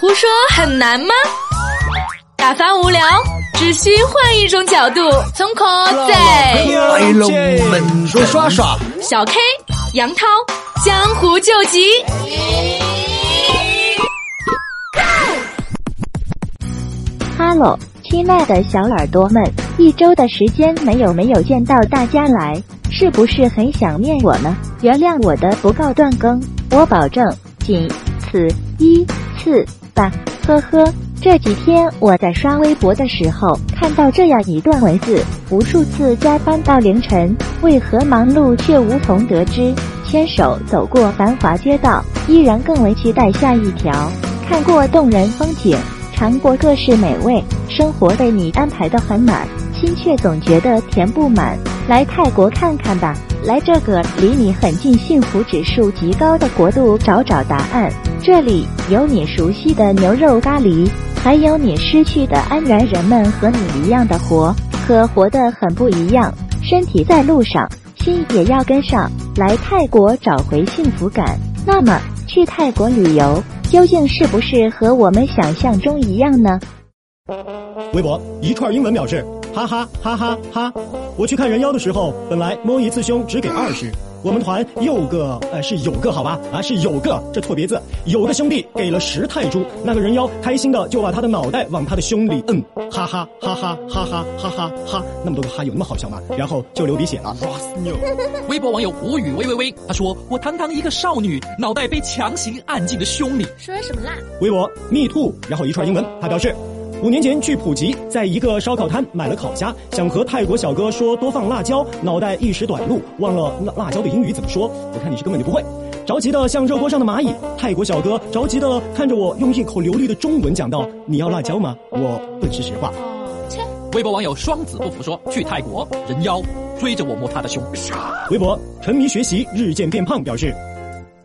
胡说很难吗？打发无聊，只需换一种角度。从口在来龙门说耍耍，小 K 杨涛江湖救急。Hello，亲爱的小耳朵们，一周的时间没有没有见到大家来，是不是很想念我呢？原谅我的不告断更，我保证仅此一次吧。呵呵，这几天我在刷微博的时候，看到这样一段文字：无数次加班到凌晨，为何忙碌却无从得知？牵手走过繁华街道，依然更为期待下一条。看过动人风景，尝过各式美味，生活被你安排得很满，心却总觉得填不满。来泰国看看吧，来这个离你很近、幸福指数极高的国度找找答案。这里有你熟悉的牛肉咖喱，还有你失去的安然。人们和你一样的活，可活得很不一样。身体在路上，心也要跟上来泰国找回幸福感。那么，去泰国旅游究竟是不是和我们想象中一样呢？微博一串英文表示：哈哈哈哈哈！我去看人妖的时候，本来摸一次胸只给二十。我们团有个呃是有个好吧啊是有个这错别字有个兄弟给了十泰铢，那个人妖开心的就把他的脑袋往他的胸里摁，哈哈哈哈哈哈哈哈哈，那么多个哈有那么好笑吗？然后就流鼻血了。微博网友无语微微微，他说我堂堂一个少女，脑袋被强行按进了胸里。说什么啦？微博 me too，然后一串英文，他表示。五年前去普吉，在一个烧烤摊买了烤虾，想和泰国小哥说多放辣椒，脑袋一时短路，忘了辣辣椒的英语怎么说。我看你是根本就不会，着急的像热锅上的蚂蚁。泰国小哥着急的看着我，用一口流利的中文讲道：“你要辣椒吗？”我顿时石化。切！微博网友双子不服说：“去泰国，人妖追着我摸他的胸。”微博沉迷学习日渐变胖表示。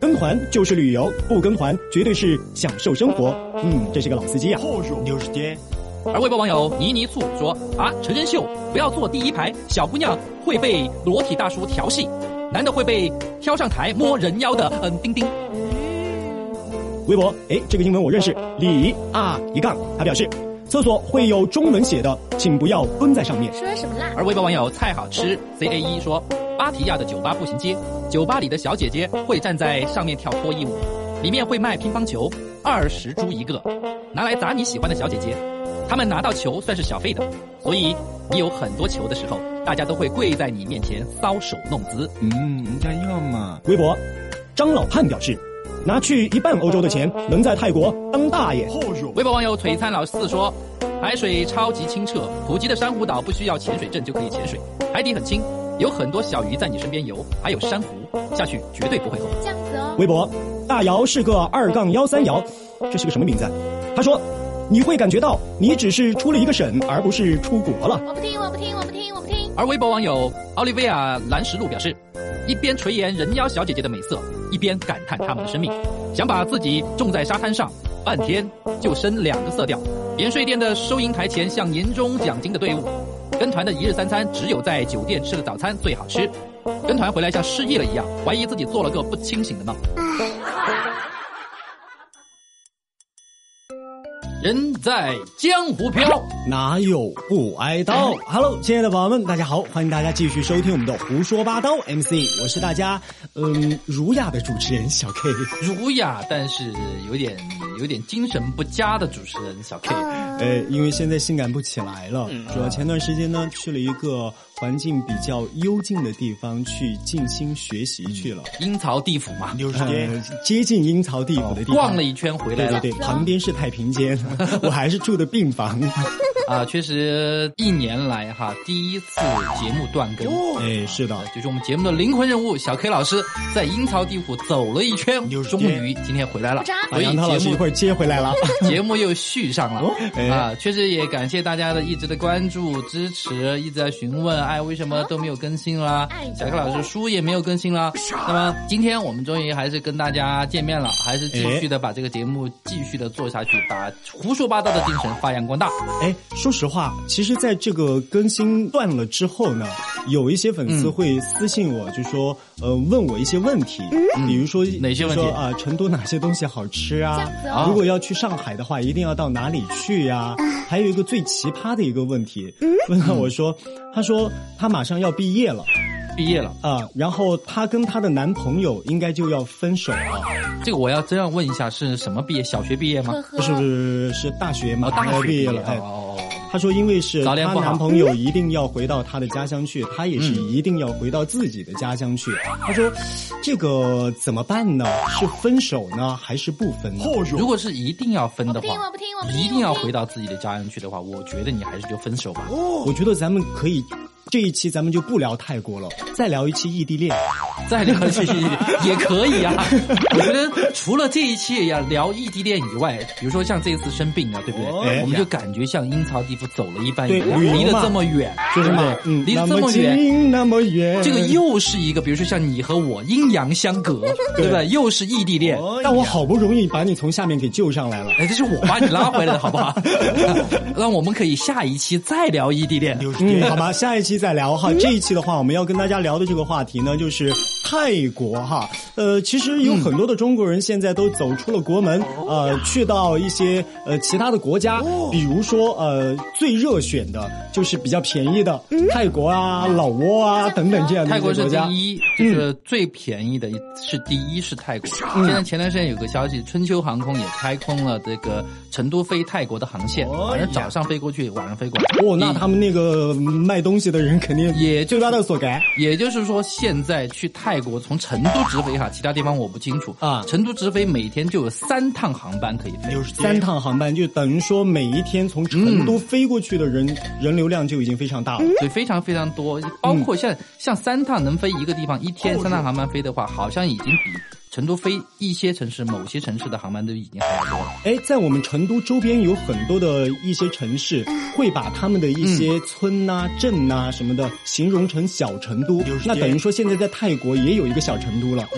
跟团就是旅游，不跟团绝对是享受生活。嗯，这是个老司机啊。而微博网友泥泥醋说：“啊，成人秀不要坐第一排，小姑娘会被裸体大叔调戏，男的会被挑上台摸人妖的。”嗯，丁丁。微博，哎，这个英文我认识，李啊一杠，他表示，厕所会有中文写的，请不要蹲在上面。说什么啦？而微博网友菜好吃 C A 一说。芭提雅的酒吧步行街，酒吧里的小姐姐会站在上面跳脱衣舞，里面会卖乒乓球，二十铢一个，拿来砸你喜欢的小姐姐。他们拿到球算是小费的，所以你有很多球的时候，大家都会跪在你面前搔首弄姿。嗯，人家要嘛。微博，张老汉表示，拿去一半欧洲的钱，能在泰国当大爷。微博网友璀璨老四说，海水超级清澈，普吉的珊瑚岛不需要潜水证就可以潜水，海底很清。有很多小鱼在你身边游，还有珊瑚，下去绝对不会后悔。这样子哦。微博，大姚是个二杠幺三姚，这是个什么名字？他说，你会感觉到你只是出了一个省，而不是出国了。我不听，我不听，我不听，我不听。而微博网友奥利维亚蓝石路表示，一边垂涎人妖小姐姐的美色，一边感叹他们的生命，想把自己种在沙滩上，半天就生两个色调。免税店的收银台前像年终奖金的队伍。跟团的一日三餐只有在酒店吃的早餐最好吃，跟团回来像失忆了一样，怀疑自己做了个不清醒的梦。人在江湖飘，哪有不挨刀？Hello，亲爱的宝宝们，大家好，欢迎大家继续收听我们的胡说八道 MC，我是大家嗯儒雅的主持人小 K，儒雅但是有点有点精神不佳的主持人小 K，呃，因为现在性感不起来了，主要前段时间呢去了一个。环境比较幽静的地方去静心学习去了，阴曹地府嘛，接近阴曹地府的地方，逛了一圈回来了。对对对，旁边是太平间，我还是住的病房。啊，确实一年来哈第一次节目断更，哎，是的，就是我们节目的灵魂人物小 K 老师在阴曹地府走了一圈，终于今天回来了。把杨涛老师一会儿接回来了，节目又续上了。啊，确实也感谢大家的一直的关注支持，一直在询问。哎，为什么都没有更新啦？小柯老师书也没有更新啦。那么今天我们终于还是跟大家见面了，还是继续的把这个节目继续的做下去，把胡说八道的精神发扬光大。哎，说实话，其实在这个更新断了之后呢，有一些粉丝会私信我，就说呃问我一些问题，比如说哪些问题？啊、成都哪些东西好吃啊？如果要去上海的话，一定要到哪里去呀、还有一个最奇葩的一个问题，问到我说，他说他马上要毕业了。毕业了，啊、然后她跟她的男朋友应该就要分手了，这个我要这样问一下，是什么毕业？小学毕业吗？不是不是是大学嘛，哦，大学毕业了，哎。哦哦哦，她说，因为是她男朋友一定要回到她的家乡去，她也是一定要回到自己的家乡去。她说，这个怎么办呢？是分手呢，还是不分呢？如果是一定要分的话我不听我不听我不，听一定要回到自己的家乡去的话，我觉得你还是就分手吧。我觉得咱们可以，这一期咱们就不聊泰国了，再聊一期异地恋。再聊也可以啊。我觉得除了这一期也要聊异地恋以外，比如说像这一次生病了，对不对？哎我们就感觉像阴曹地府走了一般一对样，离得这么远，就是嘛对不对，嗯，离得这么远。近，那么远。这个又是一个，比如说像你和我阴阳相隔，对不对？又是异地恋，但我好不容易把你从下面给救上来了。哎，这是我把你拉回来的，好不好？那我们可以下一期再聊异地恋。嗯，好吧，下一期再聊哈。这一期的话，我们要跟大家聊的这个话题呢，就是泰国哈。呃，其实有很多的中国人现在都走出了国门，呃，去到一些呃其他的国家，比如说呃最热选的就是比较便宜的泰国啊、老挝啊等等这样的泰国是一些国家。第一，就是最便宜的是第一是泰国。现在前段时间有个消息，春秋航空也开通了这个成都飞泰国的航线，反正早上飞过去，晚上飞过来。哦，那他们那个卖东西的人肯定也就拉到所干。也就是说，现在去泰国从成都直飞哈，其他地方我不清楚。啊。成都直飞每天就有三趟航班可以飞，三趟航班就等于说每一天从成都飞过去的人、人流量就已经非常大了。所以非常非常多。包括像、像三趟能飞一个地方，一天三趟航班飞的话，好像已经比成都飞一些城市、某些城市的航班都已经很多了。哎，在我们成都周边有很多的一些城市，会把他们的一些村呐、镇呐、什么的形容成小成都。那等于说现在在泰国也有一个小成都了。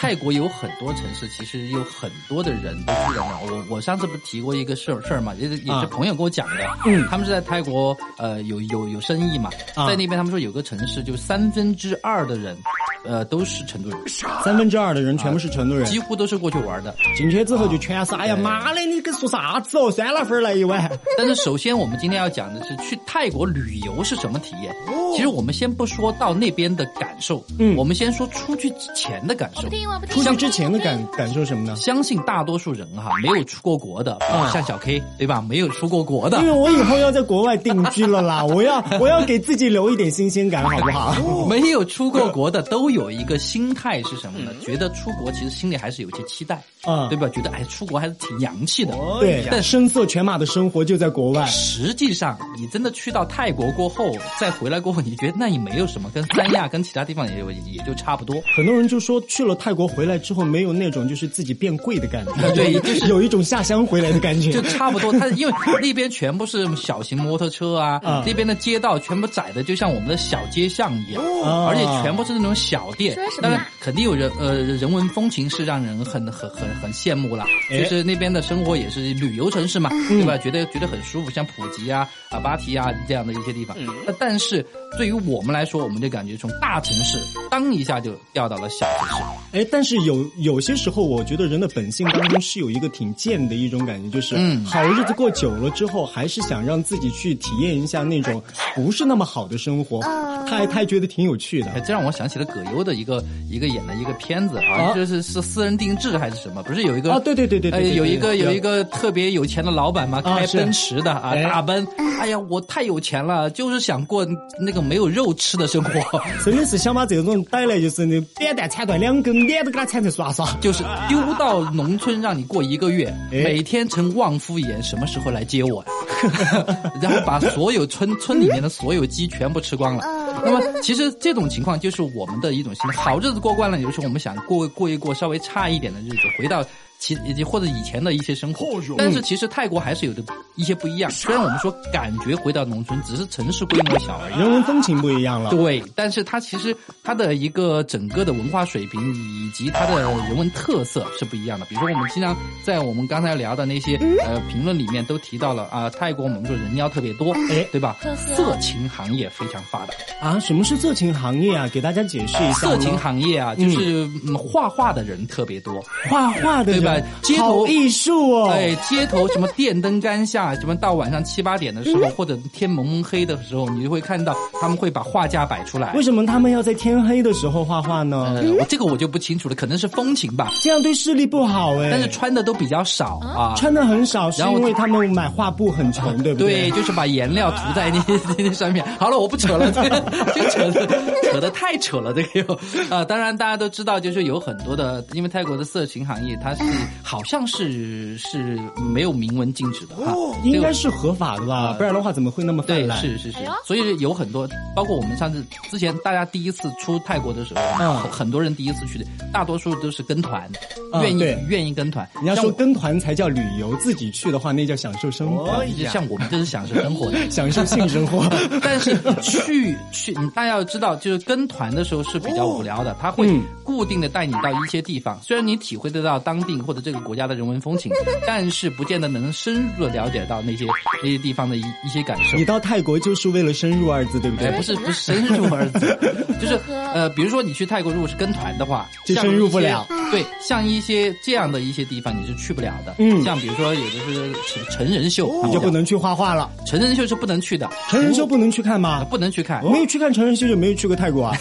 泰国有很多城市，其实有很多的人都住在那。我我上次不是提过一个事儿事儿嘛，也是也啊是朋友跟我讲的。嗯他们是在泰国呃有有有生意嘛，啊在那边他们说有个城市就三分之二的人，呃都是成都人，三分之二的人全部是成都人，几乎都是过去玩的。进去之后就全是哎呀妈的，你跟说啥子哦？酸辣粉来一碗。但是首先我们今天要讲的是去泰国旅游是什么体验。哦其实我们先不说到那边的感受，嗯我们先说出去之前的感受。出去之前的感感受什么呢？相信大多数人哈没有出过国的，啊像小 K 对吧？没有出过国的因为，我以后要在国外定居了啦，我要我要给自己留一点新鲜感，好不好？没有出过国的都有一个心态是什么呢？觉得出国其实心里还是有些期待，啊对吧？觉得哎，出国还是挺洋气的。对，但声色犬马的生活就在国外。实际上，你真的去到泰国过后，再回来过后，你觉得那也没有什么，跟三亚、跟其他地方也有也就差不多。很多人就说去了泰国回来之后没有那种就是自己变贵的感觉，对 就是有一种下乡回来的感觉就。差不多，他因为那边全部是小型摩托车啊，啊那边的街道全部窄的，就像我们的小街巷一样，啊而且全部是那种小店说什。么当然，肯定有人呃人文风情是让人很很很很羡慕啦。哎就是那边的生活也是旅游城市嘛，对吧？觉得觉得很舒服，像普吉啊、啊芭提啊这样的一些地方。那但是对于我们来说，我们就感觉从大城市当一下就掉到了小城市。哎，但是有有些时候，我觉得人的本性当中是有一个挺贱的一种感觉，就是嗯好日子过久了之后，还是想让自己去体验一下那种不是那么好的生活，他还他还觉得挺有趣的哎，。这让我想起了葛优的一个一个演的一个片子，啊像就是是私人定制还是什么？不是有一个啊对对对对有一个有一个特别有钱的老板嘛，开奔驰的啊，哎大奔。哎呀，我太有钱了，就是想过那个没有肉吃的生活，真的是想把这种带来，就是那扁担铲断两根，脸都给他铲成刷刷。就是丢到农村让你过一个月，哎每天成旺夫眼，什么时候来接我呀？然后把所有村村里面的所有鸡全部吃光了。那么其实这种情况就是我们的一种心态。好日子过惯了，有时候我们想过过一过稍微差一点的日子，回到其以及或者以前的一些生活，但是其实泰国还是有的一些不一样。虽然我们说感觉回到农村，只是城市规模小而已。人文风情不一样了。对，但是它其实它的一个整个的文化水平以及它的人文特色是不一样的。比如说我们经常在我们刚才聊的那些呃评论里面都提到了啊，泰国我们说人妖特别多，哎对吧？色情行业非常发达。啊，什么是色情行业啊？给大家解释一下。色情行业啊，就是嗯画画的人特别多。画画的吧街头艺术哦。对，街头什么电灯杆下，什么到晚上七八点的时候，或者天蒙蒙黑的时候，你就会看到他们会把画架摆出来为。什么他们要在天黑的时候画画呢？这个我就不清楚了，可能是风情吧。这样对视力不好哎。但是穿的都比较少啊。穿的很少，是因为他们买画布很穷，对不对，对？就是把颜料涂在那那 那上面。好了，我不扯了，这个这个扯的扯的太扯了，这个又啊、当然大家都知道，就是有很多的，因为泰国的色情行业，它是好像是是没有明文禁止的哈，应该是合法的吧，不然的话怎么会那么泛对，滥？是是是，所以有很多，包括我们上次之前大家第一次出泰国的时候，嗯很很多人第一次去的，大多数都是跟团，嗯愿意愿意跟团。你要说跟团才叫旅游，自己去的话那叫享受生活，就像我们这是享受生活的。享受性生活。但是去去，你大家要知道，就是跟团的时候是比较无聊的，他会嗯固定的带你到一些地方，虽然你体会得到当地或者这个国家的人文风情，但是不见得能深入的了解到那些那些地方的一一些感受你。到泰国就是为了深入二字，对不哎，对？不是不是深入二字，就是呃，比如说你去泰国如果是跟团的话，就像深入不了。对，像一些这样的一些地方你是去不了的。嗯像比如说有的是成成人秀，你就不能去画画了。成人秀是不能去的，成人秀不能去看吗？不能去看。没有去看成人秀就没有去过泰国啊。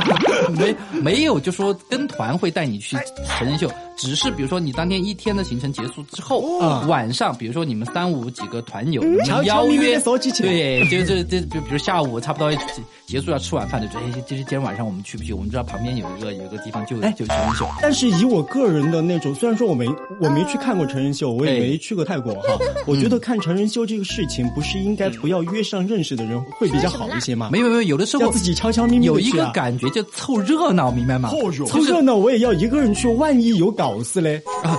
没没有，就说跟团会带你去成人秀，只是比如说你当天一天的行程结束之后，啊晚上比如说你们三五几个团友，你悄们邀约对，就这这就比如下午差不多结结束要吃晚饭的，就哎，就是今天晚上我们去不去？我们知道旁边有一个有一个地方就哎就成人秀，但是以我个人的那种，虽然说我没我没去看过成人秀，我也哎没去过泰国哈，我觉得看成人秀这个事情，不是应该不要约上认识的人会比较好一些吗？没有没有，有的时候要自己悄悄咪咪地有一个感觉就凑热闹，明白吗？凑热闹我也要一个人去，万一有搞事嘞。啊，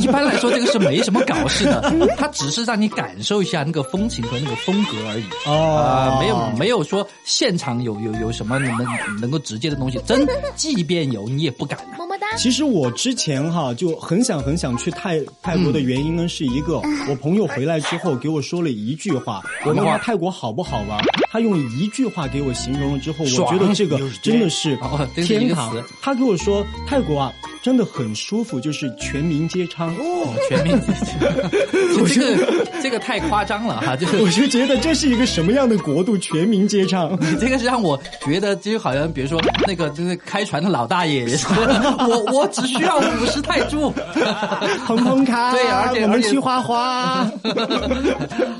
一般来说这个是没什么搞事的，它只是让你感受一下那个风情和那个风格而已。哦啊，没有没有说现场有有有什么能能够直接的东西，真 即便有你也不敢的。么么哒。其实我之前哈就很想很想去泰泰国的原因呢，是一个我朋友回来之后给我说了一句话，我问他泰国好不好玩，他用一句话给我形容了之后，我觉得这个真的是天堂。他跟我说泰国啊真的很舒服，就是全民皆娼。哦，全面就 这个这个太夸张了哈，就是 我就觉得这是一个什么样的国度，全民皆娼。你 这个是让我觉得就好像比如说那个就是开船的老大爷我我只需要五十泰铢，蓬蓬卡，对而且我们而去花花。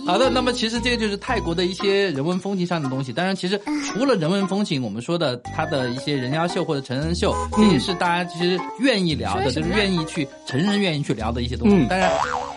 好的，那么其实这个就是泰国的一些人文风情上的东西。当然，其实除了人文风情，我们说的它的一些人妖秀或者成人秀，这也是大家其实愿意聊的，就是愿意去成人愿意去聊的一些东西。嗯当然，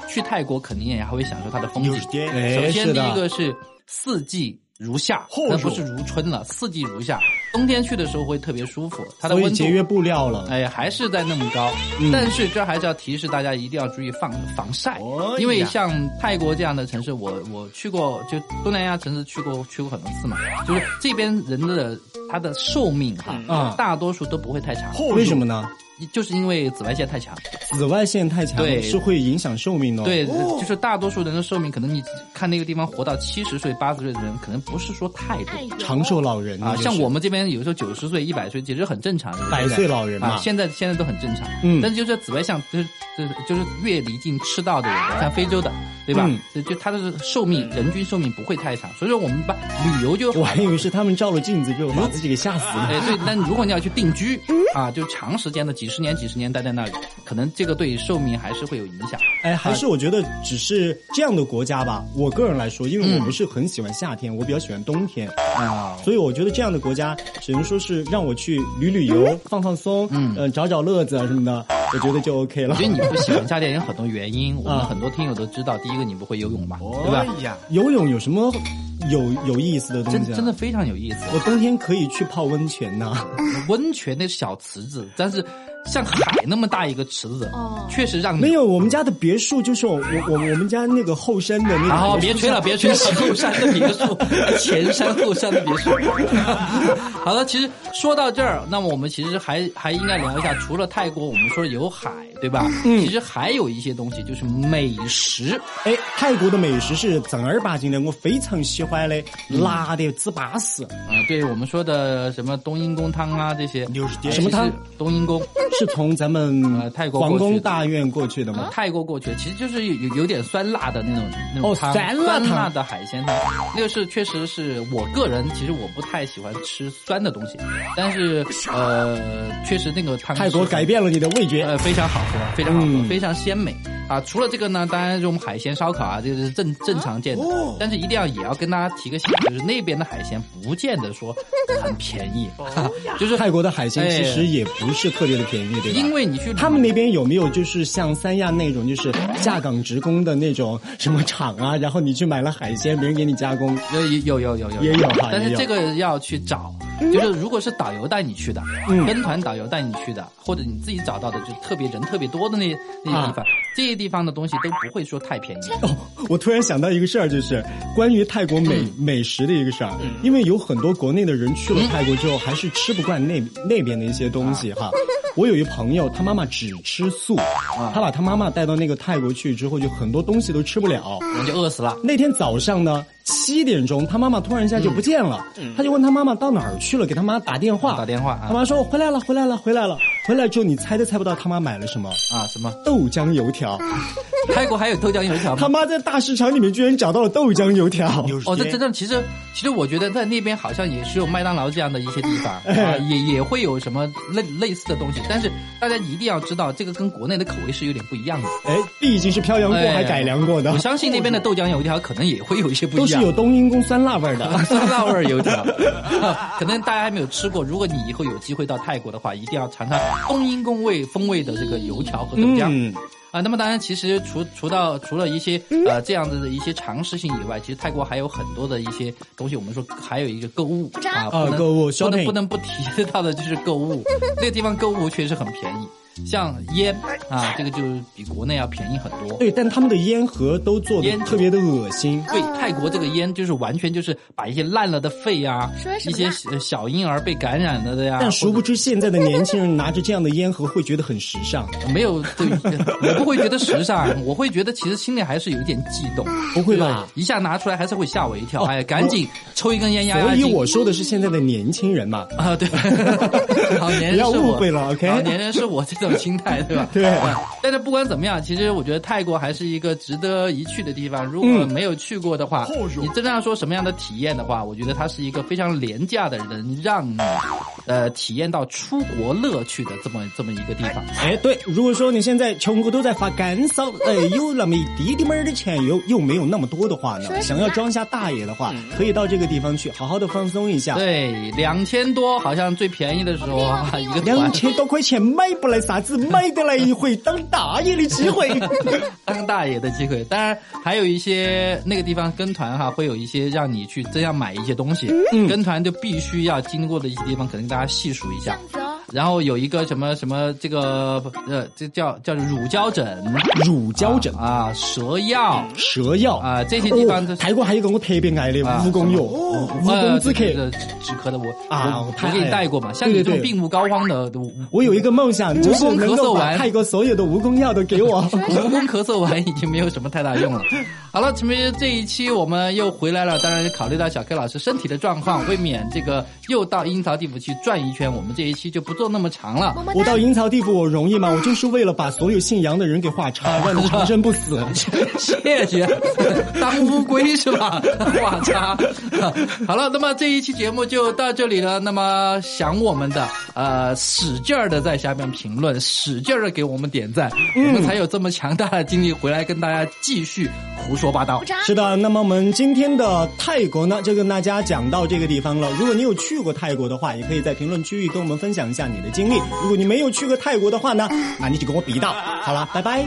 去泰国肯定也还会享受它的风景。哎首先第一个是四季。如夏，那不是如春了，四季如夏。冬天去的时候会特别舒服，它的温度所以节约布料了。哎，还是在那么高，嗯但是这还是要提示大家一定要注意防防晒，哦因为像泰国这样的城市，我我去过，就东南亚城市去过去过很多次嘛，就是这边人的他的寿命哈，啊大多数都不会太长，为什么呢？就是因为紫外线太强，紫外线太强对是会影响寿命的、哦。对，就是大多数人的寿命，可能你看那个地方活到七十岁、八十岁的人，可能不是说太多。长寿老人啊，就是像我们这边有时候九十岁、一百岁，其实很正常的。百岁老人嘛啊，现在现在都很正常。嗯但是就是紫外线，就是就是就是越离近赤道的人，像非洲的，对吧？嗯就就他的寿命人均寿命不会太长，所以说我们把旅游就我还以为是他们照了镜子就把自己给吓死了。哎，对，但如果你要去定居啊，就长时间的几十年、几十年待在那里，可能这个对寿命还是会有影响。哎，还是我觉得只是这样的国家吧。我个人来说，因为我不是很喜欢夏天，我比较喜欢冬天，啊，所以我觉得这样的国家只能说是让我去旅旅游、放放松，嗯呃，找找乐子啊什么的，我觉得就 OK 了我觉。得你不喜欢夏天有很多原因，我们啊很多听友都知道。第一个，你不会游泳吧，对吧？游泳有什么有有意思的东西啊？真真的，非常有意思。我冬天可以去泡温泉呐、温泉那是小池子，但是像海那么大一个池子，哦确实让你没有，我们家的别墅就是我我我们家那个后山的那个。然后别吹了，别吹了，后山的别墅，前山后山的别墅。好了，其实说到这儿，那么我们其实还还应该聊一下，除了泰国，我们说有海，对吧？嗯，其实还有一些东西，就是美食。哎，泰国的美食是正儿八经的，我非常喜欢的，辣的之巴适。啊、对我们说的什么冬阴功汤啊，这些六十点什么汤？冬阴功，是从咱们呃 泰国皇的。宫大院过去的吗？泰国过去，其实就是有有有点酸辣的那种那种酸辣的海鲜汤。那个是确实是我个人，其实我不太喜欢吃酸的东西，但是呃，确实那个汤泰国改变了你的味觉。呃，非常好喝，非常好喝，嗯。非常鲜美啊！除了这个呢，当然这种海鲜烧烤啊，这个是正正常见的，哦但是一定要也要跟大家提个醒，就是那边的海鲜不见得说很便宜，就是泰国的海鲜哎其实也不是特别的便宜，对吧？因为你去他们那边有没有就是像三亚那种，就是下岗职工的那种什么厂啊？然后你去买了海鲜，别人给你加工。有有有有有也有哈但是也有这个要去找，就是如果是导游带你去的，嗯跟团导游带你去的，或者你自己找到的，就特别人特别多的那那些地方，这些地方的东西都不会说太便宜。哦，我突然想到一个事儿，就是关于泰国美、美食的一个事儿，因为有很多国内的人去了泰国之后，还是吃不惯那那边的一些东西哈。我有一朋友，他妈妈只吃素，他把他妈妈带到那个泰国去之后，就很多东西都吃不了。人就饿死了。那天早上呢，七点钟，他妈妈突然一下就不见了，他就问他妈妈到哪儿去了，给他妈打电话，打电话。啊他妈说回来了，回来了，回来了，回来之后你猜都猜不到他妈买了什么，啊，什么？豆浆油条，泰国还有豆浆油条吗？他妈在大市场里面居然找到了豆浆油条，哦，这真的，其实其实我觉得在那边好像也是有麦当劳这样的一些地方 也也会有什么类类似的东西，但是大家一定要知道，这个跟国内的口味是有点不一样的。哎，毕竟是漂洋过海改良过的，我相信那边的豆浆油条可能也会有一些不一样，都是有冬阴功酸辣味儿的。酸辣味儿油条，可能大家还没有吃过。如果你以后有机会到泰国的话，一定要尝尝冬阴功味风味的这个油条和豆浆。嗯，啊，那么当然，其实除除到除了一些呃这样子的一些常识性以外，其实泰国还有很多的一些东西。我们说还有一个购物啊，不能购物不能不能不提到的就是购物。那个地方购物确实很便宜，像烟啊，这个就比国内要便宜很多。对，但他们的烟盒都做的烟特别的恶心。对，泰国这个烟就是完全就是把一些烂了的肺呀、一些小小婴儿被感染了的呀，但殊不知，现在的年轻人拿着这样的烟盒会觉得很时尚，没有对，我不会觉得时尚，我会觉得其实心里还是有一点悸动。不会吧？一下拿出来还是会吓我一跳，哦哎，赶紧抽一根烟压压惊。所以我说的是现在的年轻人嘛。啊，对，好年人不要是我误会了，OK？老年人是我这种心态，对吧？对啊但是不管怎么样，其实我觉得泰国还是一个值得一去的地方。如果嗯没有去过的话，你真的要说什么样的体验的话，我觉得它是一个非常廉价的，能让你呃体验到出国乐趣的这么这么一个地方。哎，对，如果说你现在穷苦都在发干烧，哎，有那么一滴滴门儿的钱，又又没有那么多的话呢，想要装下大爷的话，可以到这个地方去，好好的放松一下。对，两千多好像最便宜的时候啊，一个团两千多块钱买不来啥子，买得来一回当大爷的机会。当大爷的机会。当然，还有一些那个地方跟团哈，会有一些让你去真要买一些东西，嗯跟团就必须要经过的一些地方，可能大家细数一下。然后有一个什么什么这个呃，这叫叫乳胶枕、乳胶枕、啊、蛇药。蛇药。啊这些地方泰国还有一个我特别爱的啊蜈蚣药，哦蜈蚣止咳。这个止咳的我啊我给你带过嘛，像你这种病入膏肓的，我我有一个梦想，就是能够把泰国所有的蜈蚣药都给我。蜈蚣咳嗽丸已经没有什么太大用了。好了，前面这一期我们又回来了，当然考虑到小 K 老师身体的状况，未免这个又到阴曹地府去转一圈，我们这一期就不做那么长了。我到阴曹地府我容易吗？我就是为了把所有姓杨的人给画叉，让你长生不死。谢谢，当乌龟是吧？画叉。好了，那么这一期节目就到这里了。那么想我们的呃，使劲儿的在下面评论，使劲儿的给我们点赞，我们才有这么强大的精力回来跟大家继续胡说八道。是的，那么我们今天的泰国呢，就跟大家讲到这个地方了。如果你有去过泰国的话，也可以在评论区域跟我们分享一下你的经历。如果你没有去过泰国的话呢，那你就跟我比一道。好了，拜拜。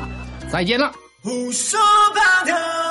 再见了。胡说八道。